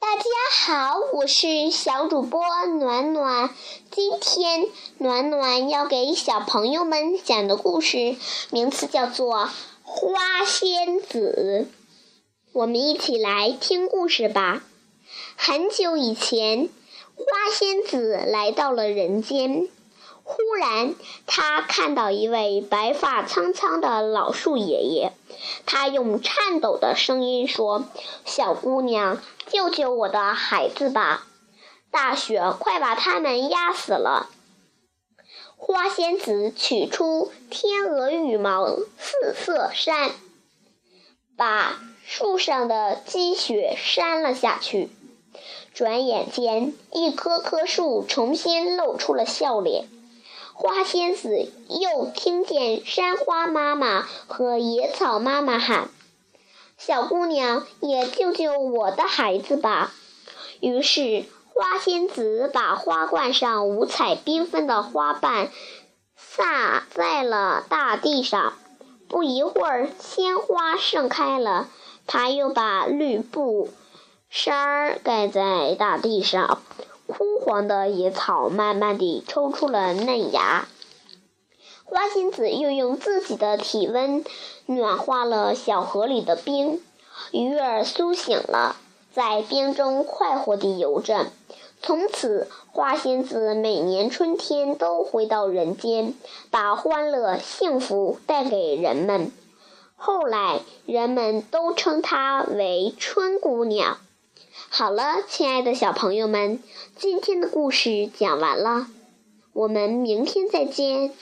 大家好我是小主播暖暖今天暖暖要给小朋友们讲的故事名字叫做花仙子。我们一起来听故事吧。很久以前花仙子来到了人间。忽然，他看到一位白发苍苍的老树爷爷，他用颤抖的声音说：“小姑娘，救救我的孩子吧！大雪快把他们压死了。”花仙子取出天鹅羽毛四色扇，把树上的积雪扇了下去。转眼间，一棵棵树重新露出了笑脸。花仙子又听见山花妈妈和野草妈妈喊：“小姑娘，也救救我的孩子吧！”于是，花仙子把花冠上五彩缤纷的花瓣撒在了大地上。不一会儿，鲜花盛开了。她又把绿布衫儿盖在大地上。枯黄的野草慢慢地抽出了嫩芽，花仙子又用自己的体温暖化了小河里的冰，鱼儿苏醒了，在冰中快活地游着。从此，花仙子每年春天都回到人间，把欢乐、幸福带给人们。后来，人们都称她为春姑娘。好了，亲爱的小朋友们，今天的故事讲完了，我们明天再见。